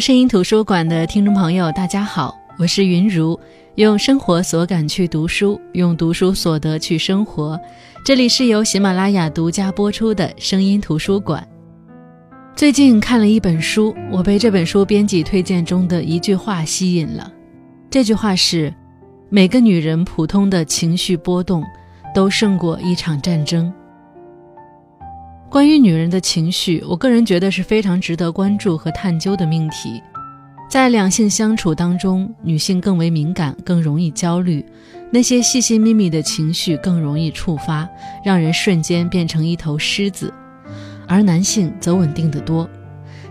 声音图书馆的听众朋友，大家好，我是云如，用生活所感去读书，用读书所得去生活。这里是由喜马拉雅独家播出的声音图书馆。最近看了一本书，我被这本书编辑推荐中的一句话吸引了。这句话是：每个女人普通的情绪波动，都胜过一场战争。关于女人的情绪，我个人觉得是非常值得关注和探究的命题。在两性相处当中，女性更为敏感，更容易焦虑，那些细细密密的情绪更容易触发，让人瞬间变成一头狮子；而男性则稳定得多。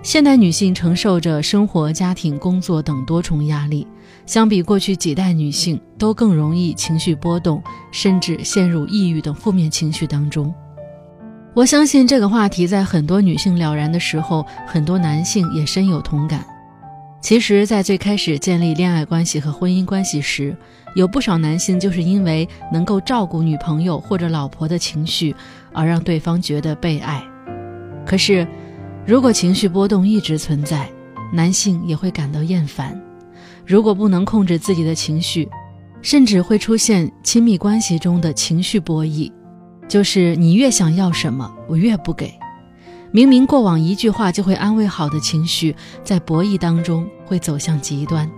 现代女性承受着生活、家庭、工作等多重压力，相比过去几代女性，都更容易情绪波动，甚至陷入抑郁等负面情绪当中。我相信这个话题在很多女性了然的时候，很多男性也深有同感。其实，在最开始建立恋爱关系和婚姻关系时，有不少男性就是因为能够照顾女朋友或者老婆的情绪，而让对方觉得被爱。可是，如果情绪波动一直存在，男性也会感到厌烦。如果不能控制自己的情绪，甚至会出现亲密关系中的情绪博弈。就是你越想要什么，我越不给。明明过往一句话就会安慰好的情绪，在博弈当中会走向极端。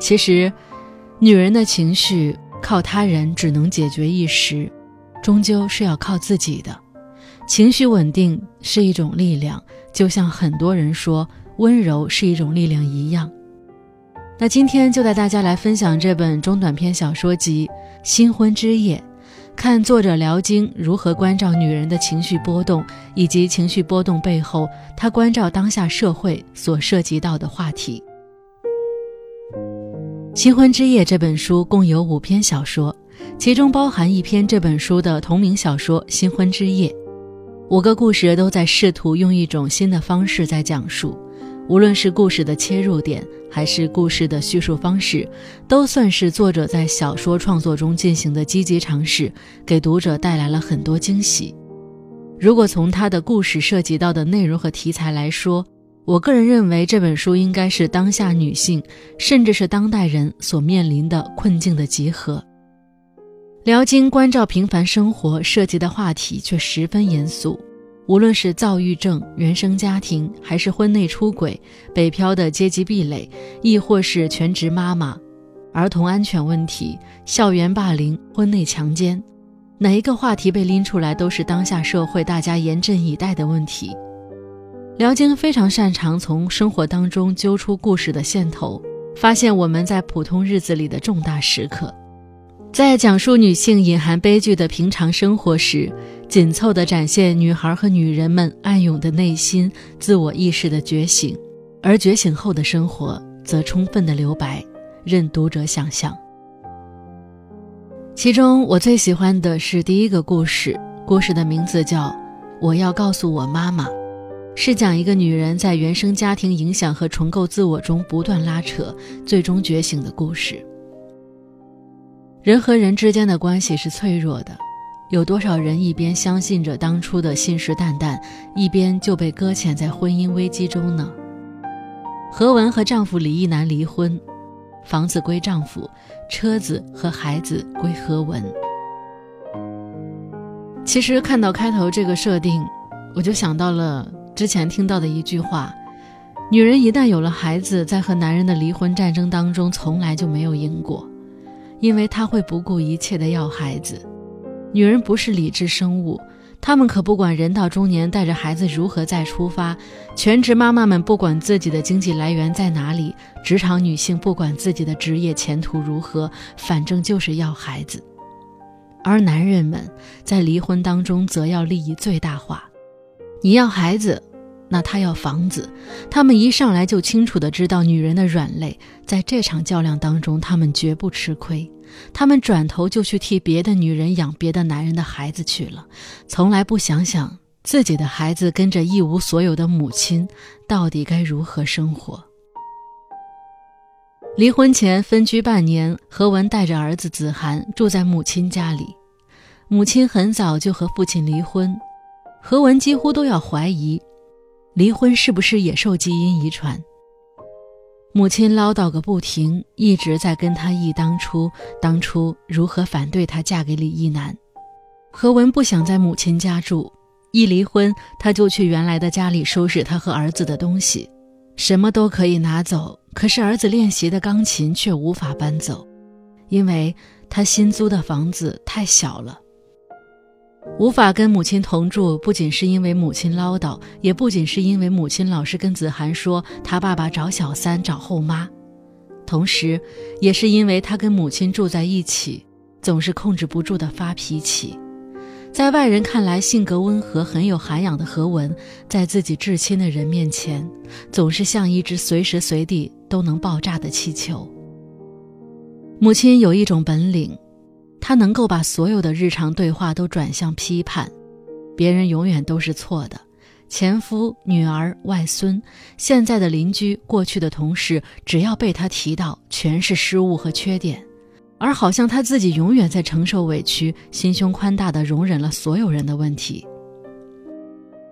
其实，女人的情绪靠他人只能解决一时，终究是要靠自己的。情绪稳定是一种力量，就像很多人说温柔是一种力量一样。那今天就带大家来分享这本中短篇小说集《新婚之夜》。看作者辽京如何关照女人的情绪波动，以及情绪波动背后，他关照当下社会所涉及到的话题。《新婚之夜》这本书共有五篇小说，其中包含一篇这本书的同名小说《新婚之夜》。五个故事都在试图用一种新的方式在讲述。无论是故事的切入点，还是故事的叙述方式，都算是作者在小说创作中进行的积极尝试，给读者带来了很多惊喜。如果从他的故事涉及到的内容和题材来说，我个人认为这本书应该是当下女性，甚至是当代人所面临的困境的集合。辽金关照平凡生活，涉及的话题却十分严肃。无论是躁郁症、原生家庭，还是婚内出轨、北漂的阶级壁垒，亦或是全职妈妈、儿童安全问题、校园霸凌、婚内强奸，哪一个话题被拎出来，都是当下社会大家严阵以待的问题。辽京非常擅长从生活当中揪出故事的线头，发现我们在普通日子里的重大时刻。在讲述女性隐含悲剧的平常生活时，紧凑地展现女孩和女人们暗涌的内心、自我意识的觉醒，而觉醒后的生活则充分的留白，任读者想象。其中我最喜欢的是第一个故事，故事的名字叫《我要告诉我妈妈》，是讲一个女人在原生家庭影响和重构自我中不断拉扯，最终觉醒的故事。人和人之间的关系是脆弱的，有多少人一边相信着当初的信誓旦旦，一边就被搁浅在婚姻危机中呢？何文和丈夫李一男离婚，房子归丈夫，车子和孩子归何文。其实看到开头这个设定，我就想到了之前听到的一句话：女人一旦有了孩子，在和男人的离婚战争当中，从来就没有赢过。因为她会不顾一切的要孩子，女人不是理智生物，她们可不管人到中年带着孩子如何再出发，全职妈妈们不管自己的经济来源在哪里，职场女性不管自己的职业前途如何，反正就是要孩子，而男人们在离婚当中则要利益最大化，你要孩子。那他要房子，他们一上来就清楚的知道女人的软肋，在这场较量当中，他们绝不吃亏。他们转头就去替别的女人养别的男人的孩子去了，从来不想想自己的孩子跟着一无所有的母亲到底该如何生活。离婚前分居半年，何文带着儿子子涵住在母亲家里，母亲很早就和父亲离婚，何文几乎都要怀疑。离婚是不是野兽基因遗传？母亲唠叨个不停，一直在跟他忆当初，当初如何反对他嫁给李一男。何文不想在母亲家住，一离婚他就去原来的家里收拾他和儿子的东西，什么都可以拿走，可是儿子练习的钢琴却无法搬走，因为他新租的房子太小了。无法跟母亲同住，不仅是因为母亲唠叨，也不仅是因为母亲老是跟子涵说他爸爸找小三、找后妈，同时，也是因为他跟母亲住在一起，总是控制不住的发脾气。在外人看来性格温和、很有涵养的何文，在自己至亲的人面前，总是像一只随时随地都能爆炸的气球。母亲有一种本领。他能够把所有的日常对话都转向批判，别人永远都是错的，前夫、女儿、外孙、现在的邻居、过去的同事，只要被他提到，全是失误和缺点，而好像他自己永远在承受委屈，心胸宽大的容忍了所有人的问题。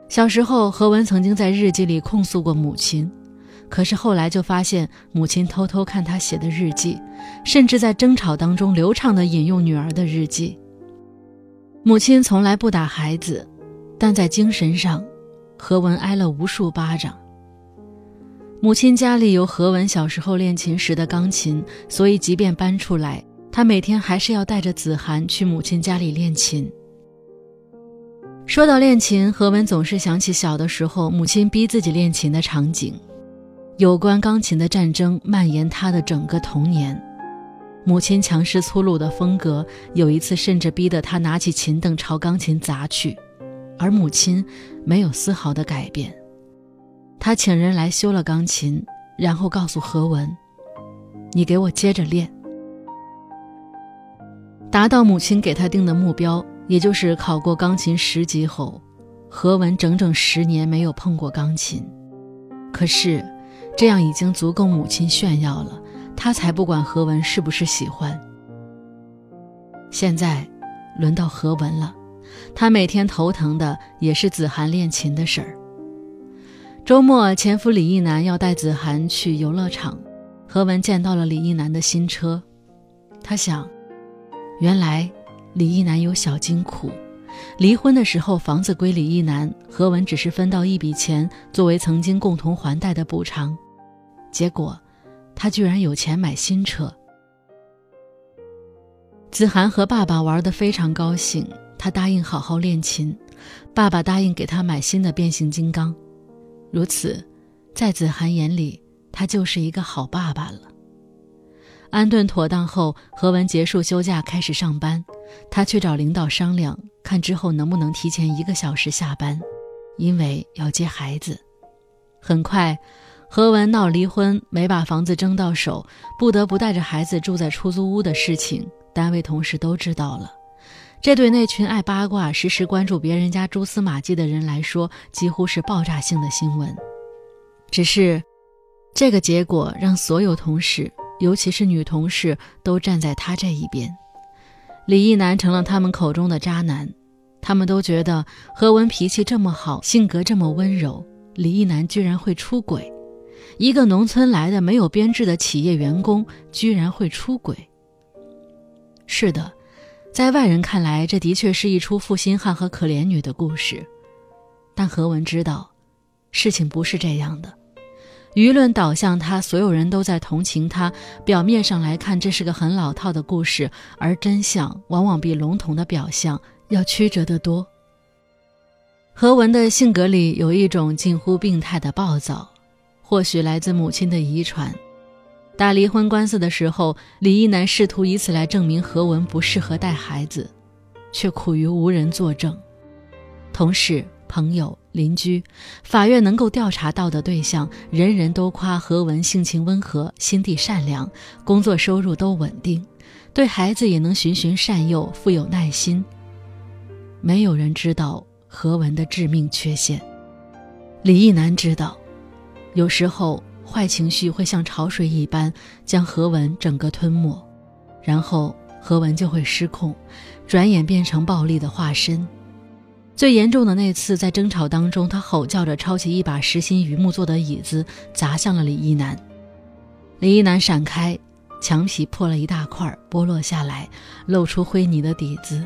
小时候，何文曾经在日记里控诉过母亲。可是后来就发现，母亲偷偷看他写的日记，甚至在争吵当中流畅地引用女儿的日记。母亲从来不打孩子，但在精神上，何文挨了无数巴掌。母亲家里有何文小时候练琴时的钢琴，所以即便搬出来，他每天还是要带着子涵去母亲家里练琴。说到练琴，何文总是想起小的时候母亲逼自己练琴的场景。有关钢琴的战争蔓延他的整个童年，母亲强势粗鲁的风格，有一次甚至逼得他拿起琴凳朝钢琴砸去，而母亲没有丝毫的改变。他请人来修了钢琴，然后告诉何文：“你给我接着练。”达到母亲给他定的目标，也就是考过钢琴十级后，何文整整十年没有碰过钢琴。可是。这样已经足够母亲炫耀了，她才不管何文是不是喜欢。现在，轮到何文了，他每天头疼的也是子涵练琴的事儿。周末，前夫李一男要带子涵去游乐场，何文见到了李一男的新车，他想，原来李一男有小金库，离婚的时候房子归李一男，何文只是分到一笔钱作为曾经共同还贷的补偿。结果，他居然有钱买新车。子涵和爸爸玩得非常高兴，他答应好好练琴，爸爸答应给他买新的变形金刚。如此，在子涵眼里，他就是一个好爸爸了。安顿妥当后，何文结束休假开始上班，他去找领导商量，看之后能不能提前一个小时下班，因为要接孩子。很快。何文闹离婚，没把房子争到手，不得不带着孩子住在出租屋的事情，单位同事都知道了。这对那群爱八卦、时时关注别人家蛛丝马迹的人来说，几乎是爆炸性的新闻。只是，这个结果让所有同事，尤其是女同事，都站在他这一边。李一男成了他们口中的渣男，他们都觉得何文脾气这么好，性格这么温柔，李一男居然会出轨。一个农村来的没有编制的企业员工，居然会出轨。是的，在外人看来，这的确是一出负心汉和可怜女的故事。但何文知道，事情不是这样的。舆论导向他，所有人都在同情他。表面上来看，这是个很老套的故事，而真相往往比笼统的表象要曲折得多。何文的性格里有一种近乎病态的暴躁。或许来自母亲的遗传。打离婚官司的时候，李一男试图以此来证明何文不适合带孩子，却苦于无人作证。同事、朋友、邻居，法院能够调查到的对象，人人都夸何文性情温和、心地善良，工作收入都稳定，对孩子也能循循善诱，富有耐心。没有人知道何文的致命缺陷，李一男知道。有时候，坏情绪会像潮水一般将何文整个吞没，然后何文就会失控，转眼变成暴力的化身。最严重的那次，在争吵当中，他吼叫着抄起一把实心榆木做的椅子砸向了李一男。李一男闪开，墙皮破了一大块，剥落下来，露出灰泥的底子。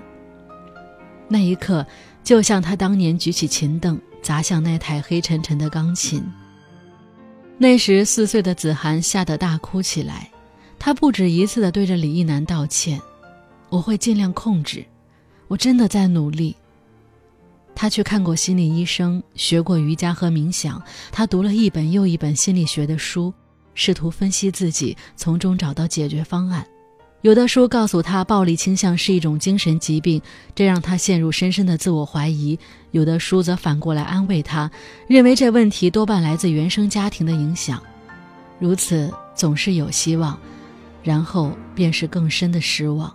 那一刻，就像他当年举起琴凳砸向那台黑沉沉的钢琴。那时四岁的子涵吓得大哭起来，他不止一次的对着李一男道歉：“我会尽量控制，我真的在努力。”他去看过心理医生，学过瑜伽和冥想，他读了一本又一本心理学的书，试图分析自己，从中找到解决方案。有的书告诉他，暴力倾向是一种精神疾病，这让他陷入深深的自我怀疑；有的书则反过来安慰他，认为这问题多半来自原生家庭的影响。如此总是有希望，然后便是更深的失望。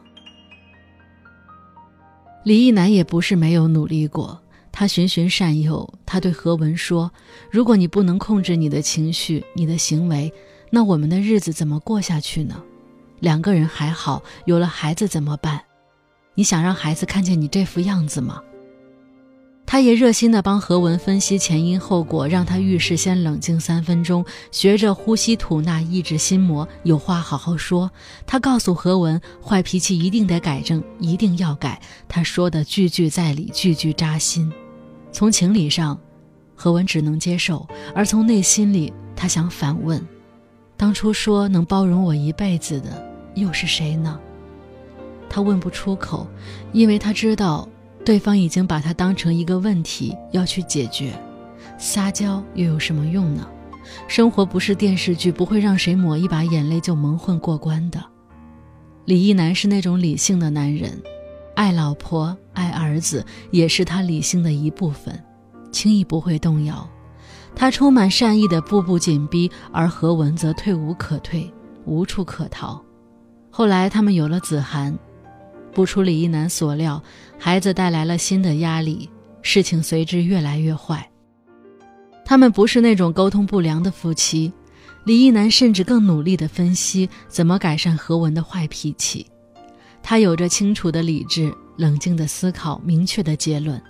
李一男也不是没有努力过，他循循善诱，他对何文说：“如果你不能控制你的情绪、你的行为，那我们的日子怎么过下去呢？”两个人还好，有了孩子怎么办？你想让孩子看见你这副样子吗？他也热心地帮何文分析前因后果，让他遇事先冷静三分钟，学着呼吸吐纳，抑制心魔，有话好好说。他告诉何文，坏脾气一定得改正，一定要改。他说的句句在理，句句扎心。从情理上，何文只能接受；而从内心里，他想反问。当初说能包容我一辈子的又是谁呢？他问不出口，因为他知道对方已经把他当成一个问题要去解决。撒娇又有什么用呢？生活不是电视剧，不会让谁抹一把眼泪就蒙混过关的。李一男是那种理性的男人，爱老婆爱儿子也是他理性的一部分，轻易不会动摇。他充满善意的步步紧逼，而何文则退无可退，无处可逃。后来他们有了子涵，不出李一男所料，孩子带来了新的压力，事情随之越来越坏。他们不是那种沟通不良的夫妻，李一男甚至更努力地分析怎么改善何文的坏脾气。他有着清楚的理智，冷静的思考，明确的结论。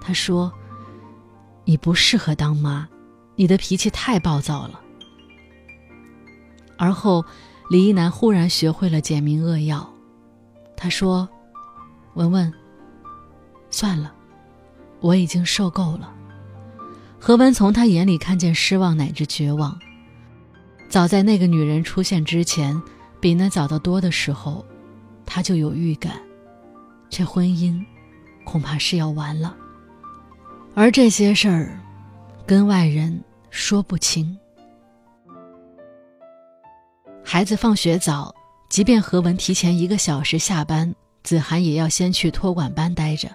他说。你不适合当妈，你的脾气太暴躁了。而后，李一男忽然学会了简明扼要。他说：“文文，算了，我已经受够了。”何文从他眼里看见失望乃至绝望。早在那个女人出现之前，比那早得多的时候，他就有预感，这婚姻恐怕是要完了。而这些事儿，跟外人说不清。孩子放学早，即便何文提前一个小时下班，子涵也要先去托管班待着。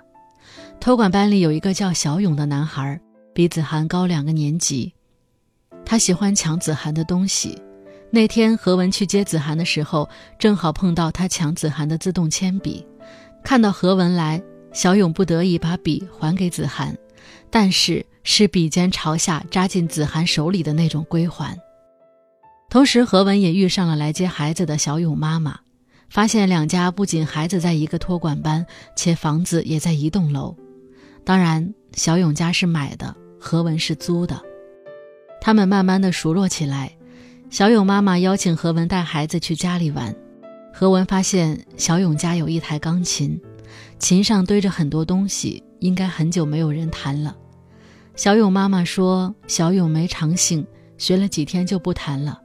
托管班里有一个叫小勇的男孩，比子涵高两个年级。他喜欢抢子涵的东西。那天何文去接子涵的时候，正好碰到他抢子涵的自动铅笔。看到何文来，小勇不得已把笔还给子涵。但是是笔尖朝下扎进子涵手里的那种归还。同时，何文也遇上了来接孩子的小勇妈妈，发现两家不仅孩子在一个托管班，且房子也在一栋楼。当然，小勇家是买的，何文是租的。他们慢慢的熟络起来。小勇妈妈邀请何文带孩子去家里玩。何文发现小勇家有一台钢琴，琴上堆着很多东西。应该很久没有人弹了。小勇妈妈说：“小勇没长性，学了几天就不弹了。”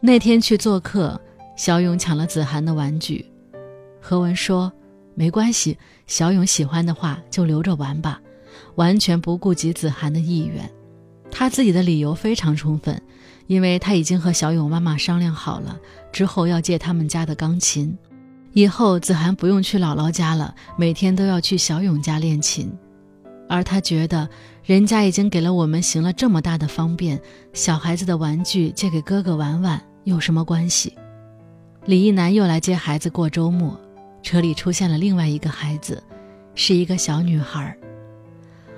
那天去做客，小勇抢了子涵的玩具。何文说：“没关系，小勇喜欢的话就留着玩吧。”完全不顾及子涵的意愿。他自己的理由非常充分，因为他已经和小勇妈妈商量好了，之后要借他们家的钢琴。以后子涵不用去姥姥家了，每天都要去小勇家练琴，而他觉得人家已经给了我们行了这么大的方便，小孩子的玩具借给哥哥玩玩有什么关系？李一男又来接孩子过周末，车里出现了另外一个孩子，是一个小女孩。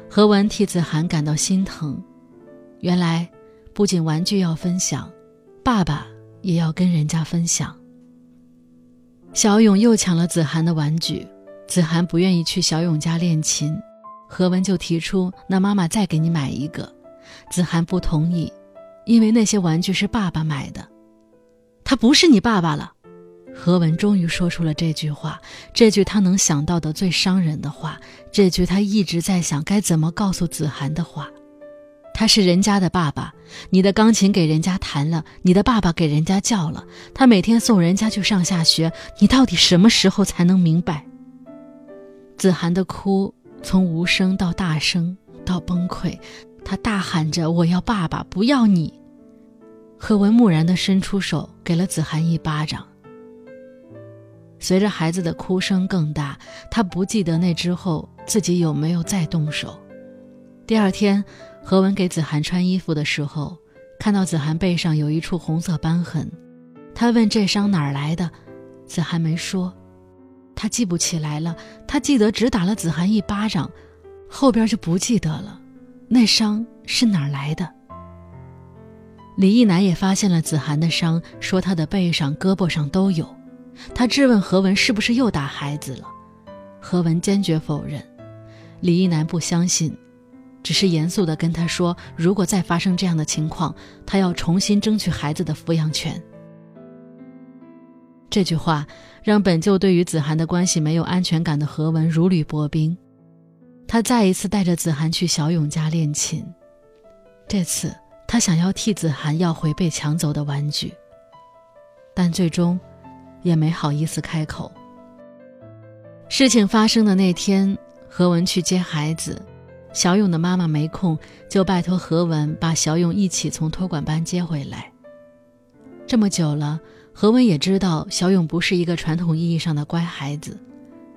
何文替子涵感到心疼，原来不仅玩具要分享，爸爸也要跟人家分享。小勇又抢了子涵的玩具，子涵不愿意去小勇家练琴，何文就提出：“那妈妈再给你买一个。”子涵不同意，因为那些玩具是爸爸买的。他不是你爸爸了。何文终于说出了这句话，这句他能想到的最伤人的话，这句他一直在想该怎么告诉子涵的话。他是人家的爸爸，你的钢琴给人家弹了，你的爸爸给人家叫了，他每天送人家去上下学，你到底什么时候才能明白？子涵的哭从无声到大声到崩溃，他大喊着：“我要爸爸，不要你！”何文木然地伸出手，给了子涵一巴掌。随着孩子的哭声更大，他不记得那之后自己有没有再动手。第二天，何文给子涵穿衣服的时候，看到子涵背上有一处红色斑痕，他问这伤哪儿来的，子涵没说，他记不起来了，他记得只打了子涵一巴掌，后边就不记得了，那伤是哪儿来的？李一男也发现了子涵的伤，说他的背上、胳膊上都有。他质问何文是不是又打孩子了，何文坚决否认。李一男不相信，只是严肃地跟他说：“如果再发生这样的情况，他要重新争取孩子的抚养权。”这句话让本就对于子涵的关系没有安全感的何文如履薄冰。他再一次带着子涵去小勇家练琴，这次他想要替子涵要回被抢走的玩具，但最终。也没好意思开口。事情发生的那天，何文去接孩子，小勇的妈妈没空，就拜托何文把小勇一起从托管班接回来。这么久了，何文也知道小勇不是一个传统意义上的乖孩子，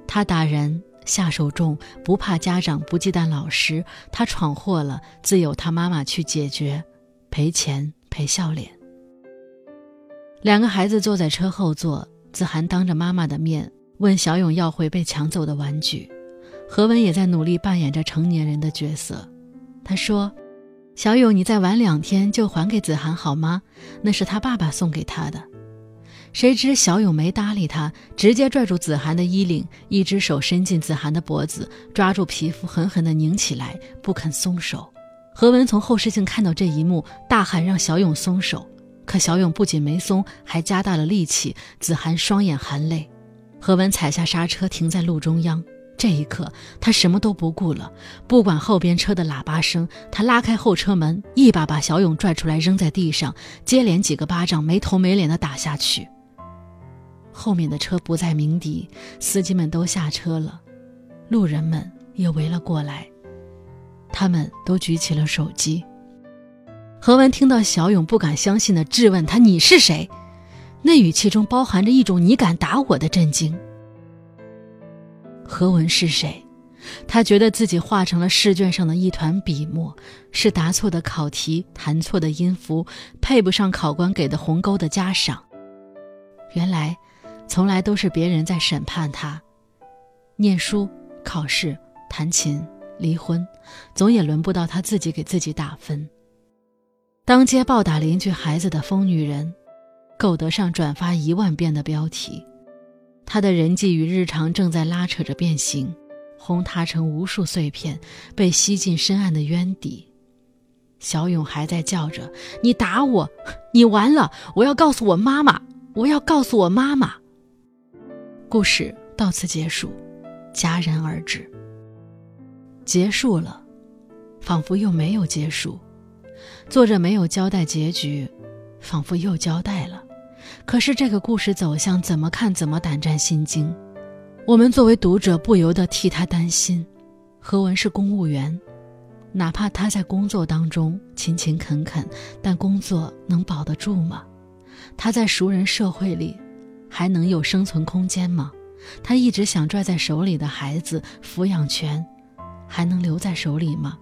他打人下手重，不怕家长，不忌惮老师，他闯祸了，自有他妈妈去解决，赔钱赔笑脸。两个孩子坐在车后座。子涵当着妈妈的面问小勇要回被抢走的玩具，何文也在努力扮演着成年人的角色。他说：“小勇，你再晚两天就还给子涵好吗？那是他爸爸送给他的。”谁知小勇没搭理他，直接拽住子涵的衣领，一只手伸进子涵的脖子，抓住皮肤狠狠地拧起来，不肯松手。何文从后视镜看到这一幕，大喊让小勇松手。可小勇不仅没松，还加大了力气。子涵双眼含泪，何文踩下刹车，停在路中央。这一刻，他什么都不顾了，不管后边车的喇叭声，他拉开后车门，一把把小勇拽出来，扔在地上，接连几个巴掌，没头没脸的打下去。后面的车不再鸣笛，司机们都下车了，路人们也围了过来，他们都举起了手机。何文听到小勇不敢相信的质问他：“你是谁？”那语气中包含着一种“你敢打我”的震惊。何文是谁？他觉得自己化成了试卷上的一团笔墨，是答错的考题、弹错的音符、配不上考官给的红勾的加赏。原来，从来都是别人在审判他。念书、考试、弹琴、离婚，总也轮不到他自己给自己打分。当街暴打邻居孩子的疯女人，够得上转发一万遍的标题。她的人际与日常正在拉扯着变形，轰塌成无数碎片，被吸进深暗的渊底。小勇还在叫着：“你打我，你完了！我要告诉我妈妈，我要告诉我妈妈。”故事到此结束，戛然而止。结束了，仿佛又没有结束。作者没有交代结局，仿佛又交代了。可是这个故事走向怎么看怎么胆战心惊。我们作为读者不由得替他担心。何文是公务员，哪怕他在工作当中勤勤恳恳，但工作能保得住吗？他在熟人社会里，还能有生存空间吗？他一直想拽在手里的孩子抚养权，还能留在手里吗？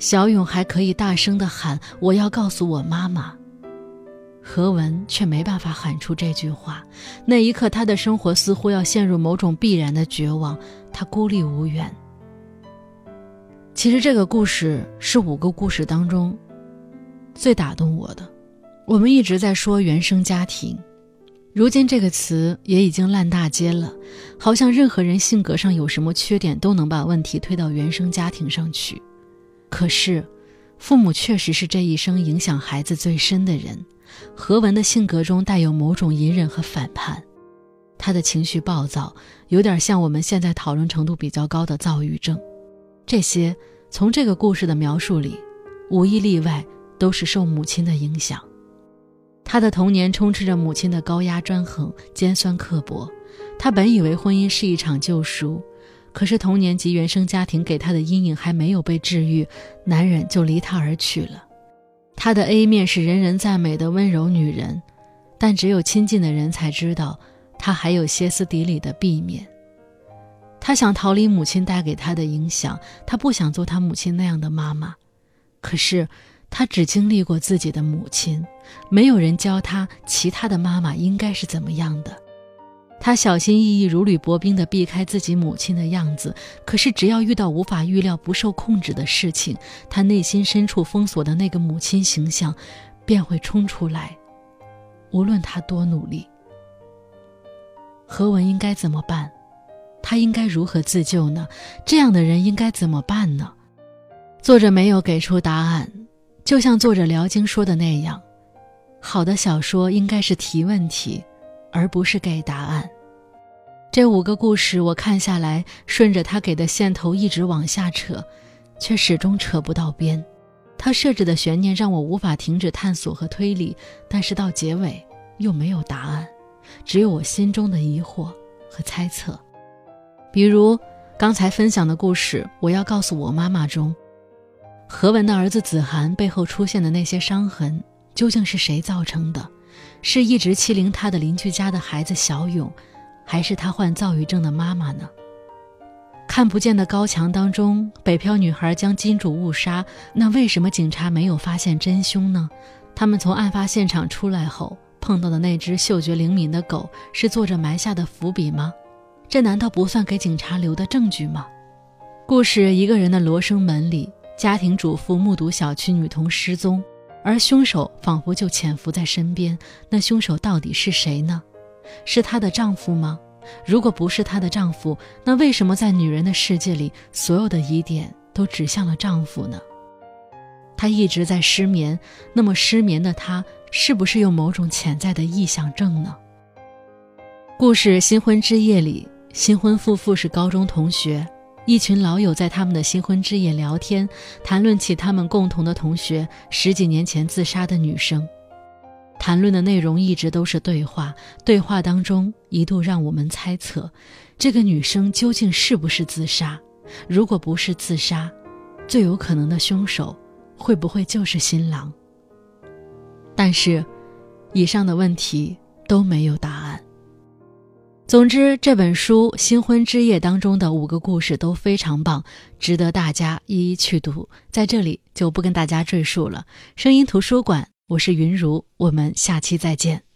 小勇还可以大声地喊：“我要告诉我妈妈。”何文却没办法喊出这句话。那一刻，他的生活似乎要陷入某种必然的绝望，他孤立无援。其实，这个故事是五个故事当中最打动我的。我们一直在说原生家庭，如今这个词也已经烂大街了，好像任何人性格上有什么缺点，都能把问题推到原生家庭上去。可是，父母确实是这一生影响孩子最深的人。何文的性格中带有某种隐忍和反叛，他的情绪暴躁，有点像我们现在讨论程度比较高的躁郁症。这些从这个故事的描述里，无一例外都是受母亲的影响。他的童年充斥着母亲的高压专横、尖酸刻薄。他本以为婚姻是一场救赎，可是童年及原生家庭给他的阴影还没有被治愈，男人就离他而去了。他的 A 面是人人赞美的温柔女人，但只有亲近的人才知道，她还有歇斯底里的 B 面。他想逃离母亲带给他的影响，他不想做他母亲那样的妈妈，可是。他只经历过自己的母亲，没有人教他其他的妈妈应该是怎么样的。他小心翼翼、如履薄冰地避开自己母亲的样子，可是只要遇到无法预料、不受控制的事情，他内心深处封锁的那个母亲形象便会冲出来。无论他多努力，何文应该怎么办？他应该如何自救呢？这样的人应该怎么办呢？作者没有给出答案。就像作者辽京说的那样，好的小说应该是提问题，而不是给答案。这五个故事我看下来，顺着他给的线头一直往下扯，却始终扯不到边。他设置的悬念让我无法停止探索和推理，但是到结尾又没有答案，只有我心中的疑惑和猜测。比如刚才分享的故事《我要告诉我妈妈》中。何文的儿子子涵背后出现的那些伤痕，究竟是谁造成的？是一直欺凌他的邻居家的孩子小勇，还是他患躁郁症的妈妈呢？看不见的高墙当中，北漂女孩将金主误杀，那为什么警察没有发现真凶呢？他们从案发现场出来后碰到的那只嗅觉灵敏的狗，是作者埋下的伏笔吗？这难道不算给警察留的证据吗？故事一个人的罗生门里。家庭主妇目睹小区女童失踪，而凶手仿佛就潜伏在身边。那凶手到底是谁呢？是她的丈夫吗？如果不是她的丈夫，那为什么在女人的世界里，所有的疑点都指向了丈夫呢？她一直在失眠，那么失眠的她，是不是有某种潜在的臆想症呢？故事《新婚之夜》里，新婚夫妇是高中同学。一群老友在他们的新婚之夜聊天，谈论起他们共同的同学十几年前自杀的女生。谈论的内容一直都是对话，对话当中一度让我们猜测，这个女生究竟是不是自杀？如果不是自杀，最有可能的凶手会不会就是新郎？但是，以上的问题都没有答案。总之，这本书《新婚之夜》当中的五个故事都非常棒，值得大家一一去读。在这里就不跟大家赘述了。声音图书馆，我是云如，我们下期再见。